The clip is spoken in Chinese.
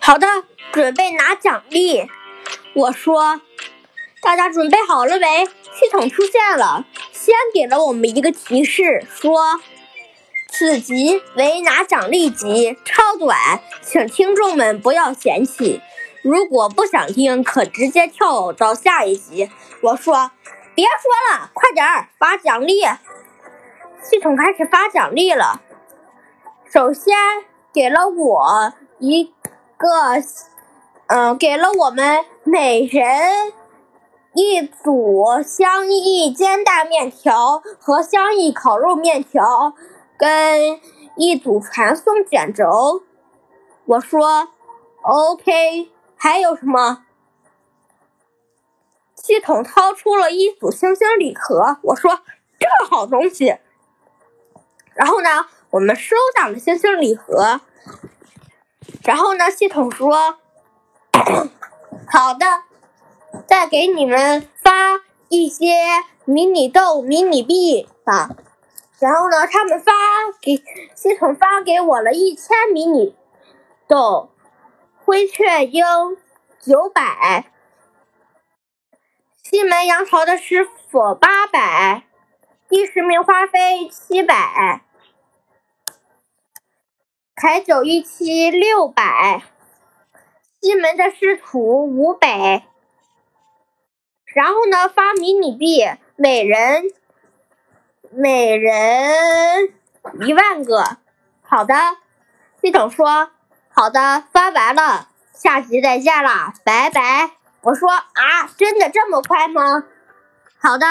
好的，准备拿奖励。我说，大家准备好了没？系统出现了，先给了我们一个提示，说此集为拿奖励集，超短，请听众们不要嫌弃。如果不想听，可直接跳到下一集。我说，别说了，快点儿发奖励。系统开始发奖励了，首先给了我一个，嗯，给了我们每人一组香芋煎蛋面条和香芋烤肉面条，跟一组传送卷轴。我说，OK，还有什么？系统掏出了一组星星礼盒。我说，这好东西。然后呢，我们收下了星星礼盒。然后呢，系统说：“好的，再给你们发一些迷你豆、迷你币吧。”然后呢，他们发给系统发给我了一千迷你豆，灰雀鹰九百，西门杨桃的师傅八百，第十名花飞七百。台九一七六百，西门的师徒五百，然后呢发迷你币，每人每人一万个。好的，系统说好的，发完了，下集再见了，拜拜。我说啊，真的这么快吗？好的。